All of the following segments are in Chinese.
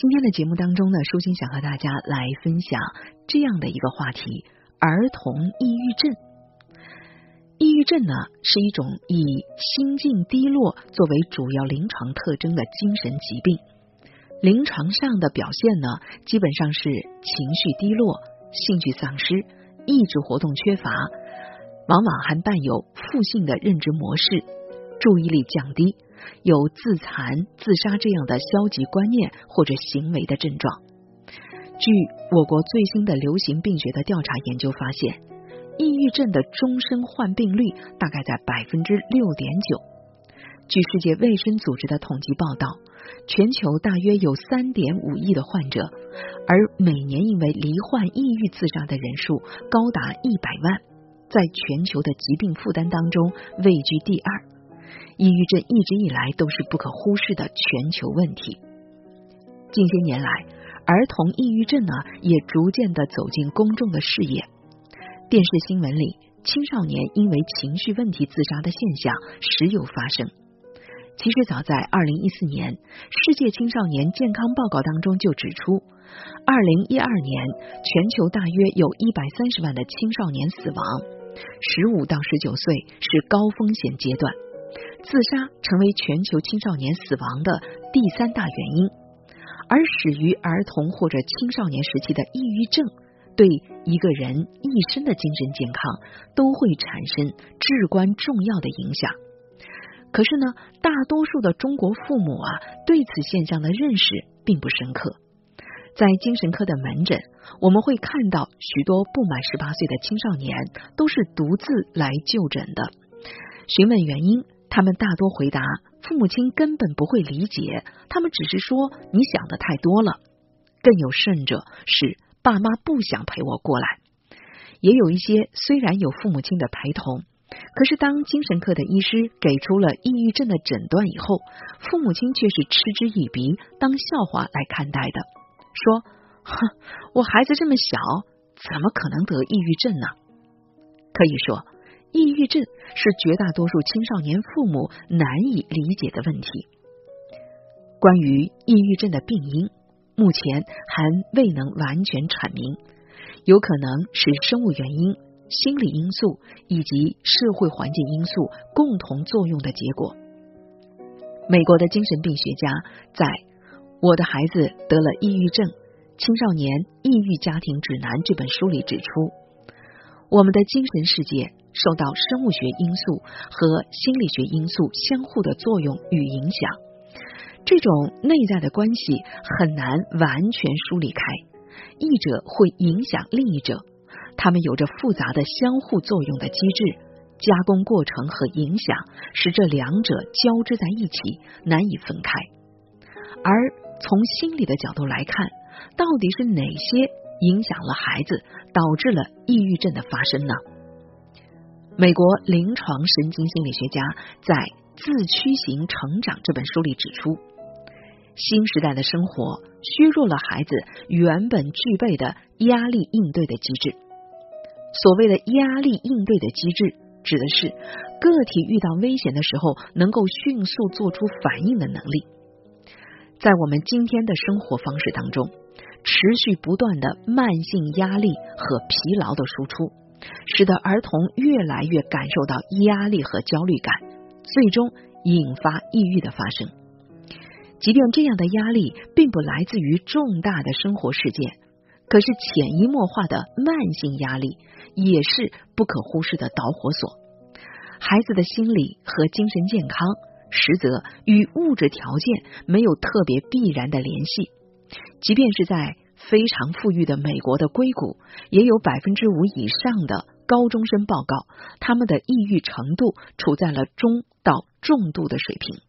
今天的节目当中呢，舒心想和大家来分享这样的一个话题：儿童抑郁症。抑郁症呢，是一种以心境低落作为主要临床特征的精神疾病。临床上的表现呢，基本上是情绪低落、兴趣丧失、意志活动缺乏，往往还伴有负性的认知模式、注意力降低。有自残、自杀这样的消极观念或者行为的症状。据我国最新的流行病学的调查研究发现，抑郁症的终身患病率大概在百分之六点九。据世界卫生组织的统计报道，全球大约有三点五亿的患者，而每年因为罹患抑郁自杀的人数高达一百万，在全球的疾病负担当中位居第二。抑郁症一直以来都是不可忽视的全球问题。近些年来，儿童抑郁症呢也逐渐的走进公众的视野。电视新闻里，青少年因为情绪问题自杀的现象时有发生。其实早在二零一四年，世界青少年健康报告当中就指出，二零一二年全球大约有一百三十万的青少年死亡，十五到十九岁是高风险阶段。自杀成为全球青少年死亡的第三大原因，而始于儿童或者青少年时期的抑郁症，对一个人一生的精神健康都会产生至关重要的影响。可是呢，大多数的中国父母啊，对此现象的认识并不深刻。在精神科的门诊，我们会看到许多不满十八岁的青少年都是独自来就诊的，询问原因。他们大多回答，父母亲根本不会理解，他们只是说你想的太多了。更有甚者是爸妈不想陪我过来。也有一些虽然有父母亲的陪同，可是当精神科的医师给出了抑郁症的诊断以后，父母亲却是嗤之以鼻，当笑话来看待的，说：“哼，我孩子这么小，怎么可能得抑郁症呢？”可以说。抑郁症是绝大多数青少年父母难以理解的问题。关于抑郁症的病因，目前还未能完全阐明，有可能是生物原因、心理因素以及社会环境因素共同作用的结果。美国的精神病学家在《我的孩子得了抑郁症：青少年抑郁家庭指南》这本书里指出，我们的精神世界。受到生物学因素和心理学因素相互的作用与影响，这种内在的关系很难完全梳理开。一者会影响另一者，他们有着复杂的相互作用的机制，加工过程和影响使这两者交织在一起，难以分开。而从心理的角度来看，到底是哪些影响了孩子，导致了抑郁症的发生呢？美国临床神经心理学家在《自驱型成长》这本书里指出，新时代的生活削弱了孩子原本具备的压力应对的机制。所谓的压力应对的机制，指的是个体遇到危险的时候能够迅速做出反应的能力。在我们今天的生活方式当中，持续不断的慢性压力和疲劳的输出。使得儿童越来越感受到压力和焦虑感，最终引发抑郁的发生。即便这样的压力并不来自于重大的生活事件，可是潜移默化的慢性压力也是不可忽视的导火索。孩子的心理和精神健康，实则与物质条件没有特别必然的联系。即便是在非常富裕的美国的硅谷，也有百分之五以上的高中生报告，他们的抑郁程度处在了中到重度的水平。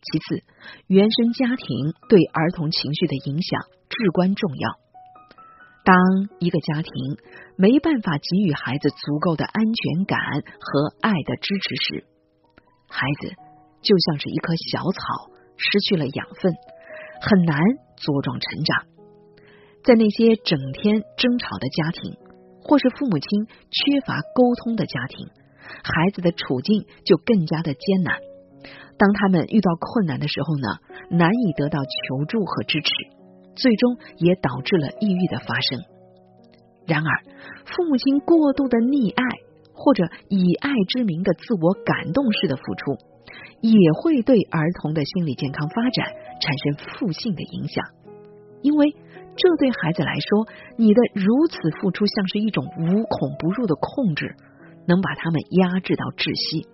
其次，原生家庭对儿童情绪的影响至关重要。当一个家庭没办法给予孩子足够的安全感和爱的支持时，孩子就像是一棵小草，失去了养分，很难茁壮成长。在那些整天争吵的家庭，或是父母亲缺乏沟通的家庭，孩子的处境就更加的艰难。当他们遇到困难的时候呢，难以得到求助和支持，最终也导致了抑郁的发生。然而，父母亲过度的溺爱或者以爱之名的自我感动式的付出，也会对儿童的心理健康发展产生负性的影响。因为这对孩子来说，你的如此付出像是一种无孔不入的控制，能把他们压制到窒息。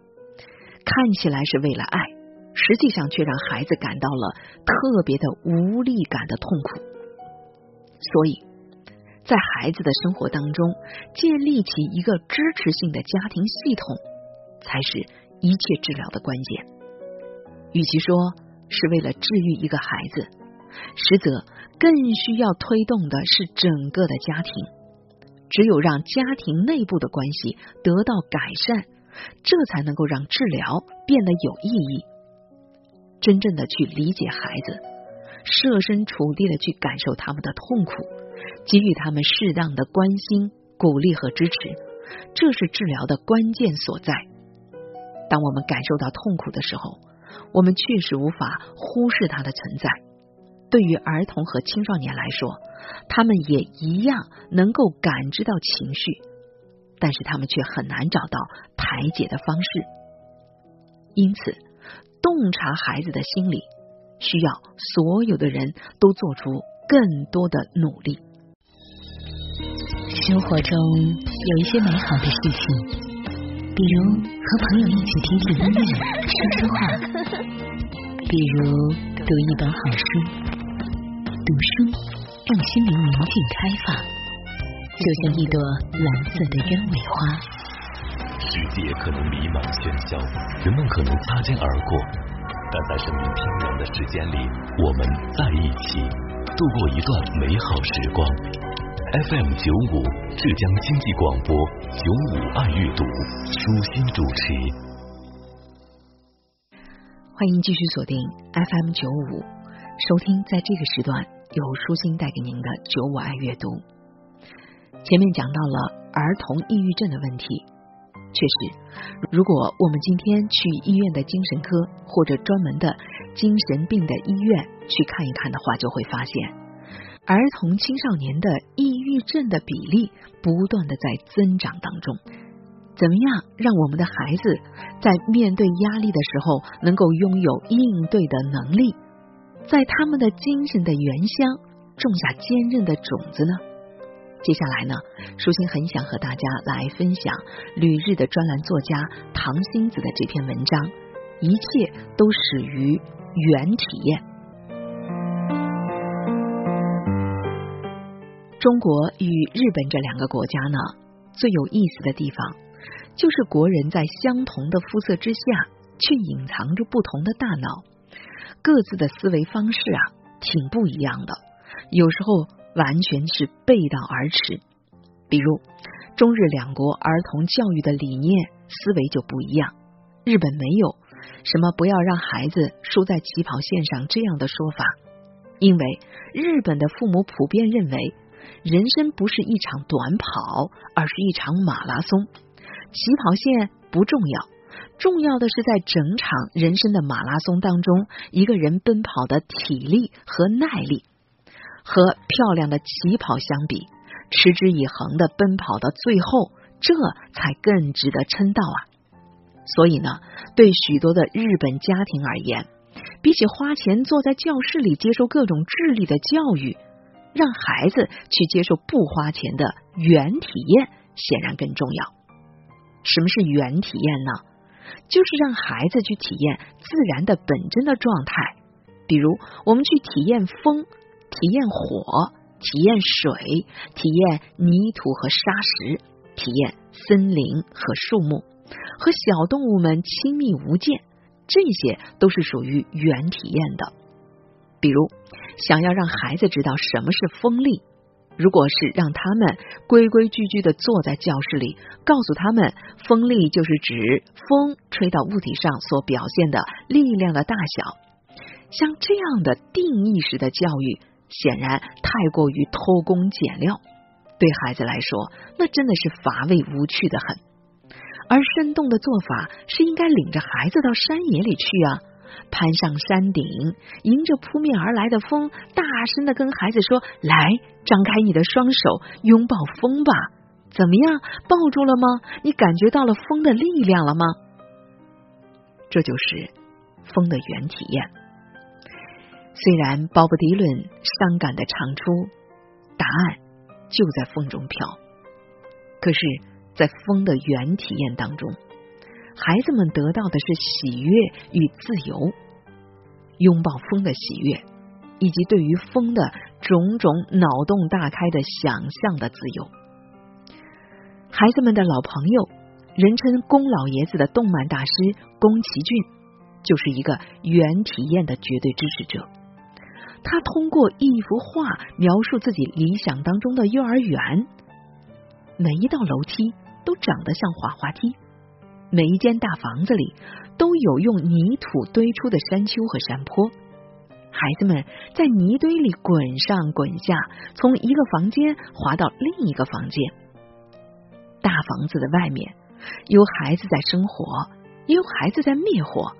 看起来是为了爱，实际上却让孩子感到了特别的无力感的痛苦。所以。在孩子的生活当中，建立起一个支持性的家庭系统，才是一切治疗的关键。与其说是为了治愈一个孩子，实则更需要推动的是整个的家庭。只有让家庭内部的关系得到改善，这才能够让治疗变得有意义。真正的去理解孩子，设身处地的去感受他们的痛苦。给予他们适当的关心、鼓励和支持，这是治疗的关键所在。当我们感受到痛苦的时候，我们确实无法忽视它的存在。对于儿童和青少年来说，他们也一样能够感知到情绪，但是他们却很难找到排解的方式。因此，洞察孩子的心理，需要所有的人都做出更多的努力。生活中有一些美好的事情，比如和朋友一起听听音乐、说说话；比如读一本好书。读书让心灵宁静开放，就像一朵蓝色的鸢尾花。世界可能迷茫喧嚣，人们可能擦肩而过，但在生命飘渺的时间里，我们在一起度过一段美好时光。FM 九五浙江经济广播九五爱阅读舒心主持，欢迎继续锁定 FM 九五，收听在这个时段由舒心带给您的九五爱阅读。前面讲到了儿童抑郁症的问题，确实，如果我们今天去医院的精神科或者专门的精神病的医院去看一看的话，就会发现。儿童、青少年的抑郁症的比例不断的在增长当中。怎么样让我们的孩子在面对压力的时候能够拥有应对的能力，在他们的精神的原乡种下坚韧的种子呢？接下来呢，舒心很想和大家来分享旅日的专栏作家唐星子的这篇文章。一切都始于原体验。中国与日本这两个国家呢，最有意思的地方，就是国人在相同的肤色之下，却隐藏着不同的大脑，各自的思维方式啊，挺不一样的。有时候完全是背道而驰。比如，中日两国儿童教育的理念、思维就不一样。日本没有什么不要让孩子输在起跑线上这样的说法，因为日本的父母普遍认为。人生不是一场短跑，而是一场马拉松。起跑线不重要，重要的是在整场人生的马拉松当中，一个人奔跑的体力和耐力。和漂亮的起跑相比，持之以恒的奔跑到最后，这才更值得称道啊！所以呢，对许多的日本家庭而言，比起花钱坐在教室里接受各种智力的教育。让孩子去接受不花钱的原体验，显然更重要。什么是原体验呢？就是让孩子去体验自然的本真的状态。比如，我们去体验风，体验火，体验水，体验泥土和沙石，体验森林和树木，和小动物们亲密无间，这些都是属于原体验的。比如。想要让孩子知道什么是风力，如果是让他们规规矩矩的坐在教室里，告诉他们风力就是指风吹到物体上所表现的力量的大小，像这样的定义式的教育，显然太过于偷工减料，对孩子来说，那真的是乏味无趣的很。而生动的做法是应该领着孩子到山野里去啊。攀上山顶，迎着扑面而来的风，大声的跟孩子说：“来，张开你的双手，拥抱风吧！怎么样，抱住了吗？你感觉到了风的力量了吗？”这就是风的原体验。虽然鲍勃迪伦伤感的唱出“答案就在风中飘”，可是，在风的原体验当中。孩子们得到的是喜悦与自由，拥抱风的喜悦，以及对于风的种种脑洞大开的想象的自由。孩子们的老朋友，人称“宫老爷子”的动漫大师宫崎骏，就是一个原体验的绝对支持者。他通过一幅画描述自己理想当中的幼儿园，每一道楼梯都长得像滑滑梯。每一间大房子里都有用泥土堆出的山丘和山坡，孩子们在泥堆里滚上滚下，从一个房间滑到另一个房间。大房子的外面有孩子在生火，也有孩子在灭火，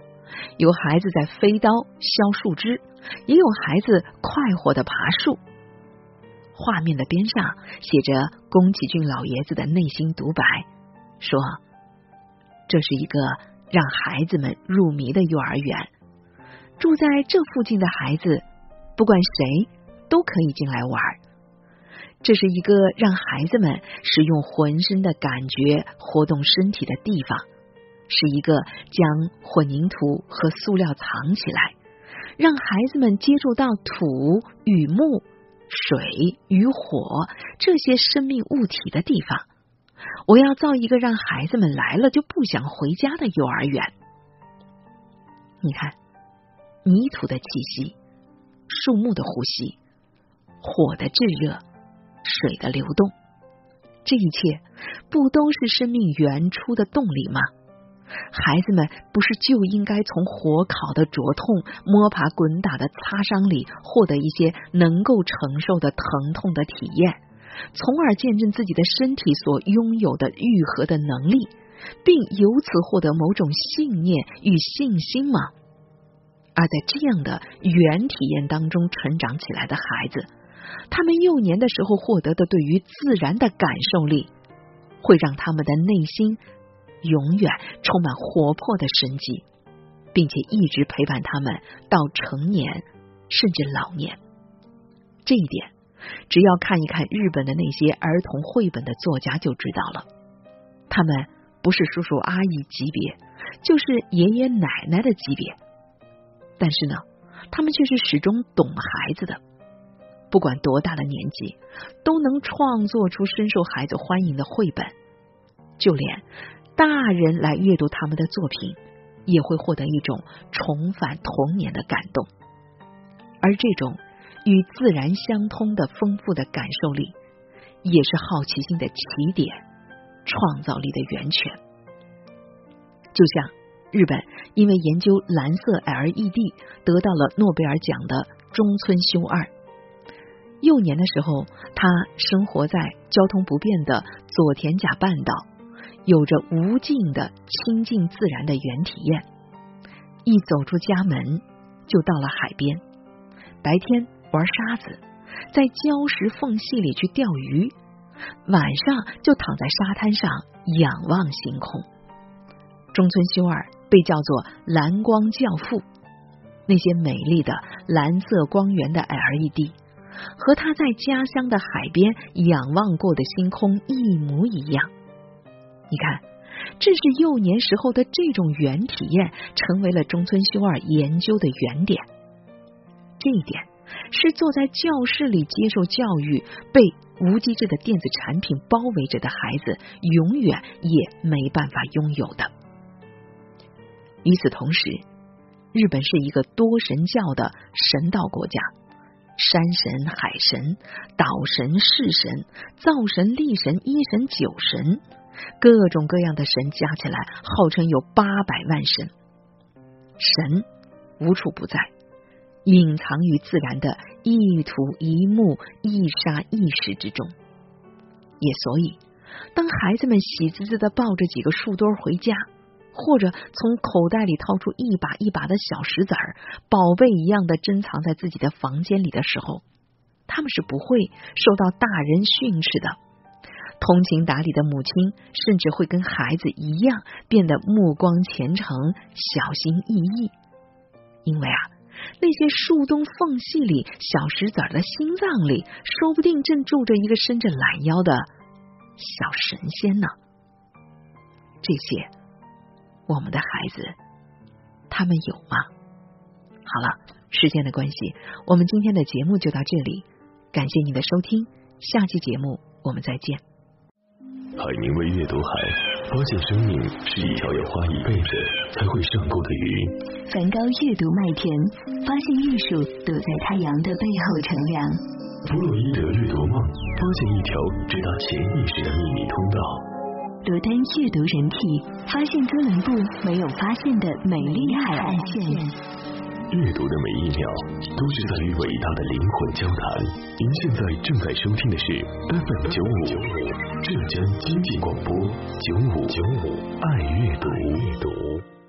有孩子在飞刀削树枝，也有孩子快活的爬树。画面的边上写着宫崎骏老爷子的内心独白，说。这是一个让孩子们入迷的幼儿园。住在这附近的孩子，不管谁都可以进来玩。这是一个让孩子们使用浑身的感觉活动身体的地方，是一个将混凝土和塑料藏起来，让孩子们接触到土与木、水与火这些生命物体的地方。我要造一个让孩子们来了就不想回家的幼儿园。你看，泥土的气息，树木的呼吸，火的炙热，水的流动，这一切不都是生命原初的动力吗？孩子们不是就应该从火烤的灼痛、摸爬滚打的擦伤里获得一些能够承受的疼痛的体验？从而见证自己的身体所拥有的愈合的能力，并由此获得某种信念与信心吗？而在这样的原体验当中成长起来的孩子，他们幼年的时候获得的对于自然的感受力，会让他们的内心永远充满活泼的生机，并且一直陪伴他们到成年甚至老年。这一点。只要看一看日本的那些儿童绘本的作家就知道了，他们不是叔叔阿姨级别，就是爷爷奶奶的级别，但是呢，他们却是始终懂孩子的，不管多大的年纪，都能创作出深受孩子欢迎的绘本，就连大人来阅读他们的作品，也会获得一种重返童年的感动，而这种。与自然相通的丰富的感受力，也是好奇心的起点，创造力的源泉。就像日本因为研究蓝色 LED 得到了诺贝尔奖的中村修二，幼年的时候，他生活在交通不便的佐田甲半岛，有着无尽的亲近自然的原体验。一走出家门，就到了海边，白天。玩沙子，在礁石缝隙里去钓鱼，晚上就躺在沙滩上仰望星空。中村修二被叫做“蓝光教父”，那些美丽的蓝色光源的 LED，和他在家乡的海边仰望过的星空一模一样。你看，正是幼年时候的这种原体验，成为了中村修二研究的原点。这一点。是坐在教室里接受教育、被无机质的电子产品包围着的孩子，永远也没办法拥有的。与此同时，日本是一个多神教的神道国家，山神、海神、岛神、式神、灶神、力神、一神、九神，各种各样的神加起来，号称有八百万神。神无处不在。隐藏于自然的一土一木一沙一石之中，也所以，当孩子们喜滋滋的抱着几个树墩回家，或者从口袋里掏出一把一把的小石子儿，宝贝一样的珍藏在自己的房间里的时候，他们是不会受到大人训斥的。通情达理的母亲甚至会跟孩子一样变得目光虔诚、小心翼翼，因为啊，那些树洞缝隙里小石子儿的心脏里，说不定正住着一个伸着懒腰的小神仙呢。这些，我们的孩子，他们有吗？好了，时间的关系，我们今天的节目就到这里，感谢您的收听，下期节目我们再见。海明威阅读海，发现生命是一条要花一辈子才会上钩的鱼。梵高阅读麦田，发现艺术躲在太阳的背后乘凉。弗洛伊德阅读梦，发现一条直达潜意识的秘密通道。罗丹阅读人体，发现哥伦布没有发现的美丽海岸线。阅读的每一秒，都是在与伟大的灵魂交谈。您现在正在收听的是 FM 九五九五浙江经济广播九五九五爱阅读阅读。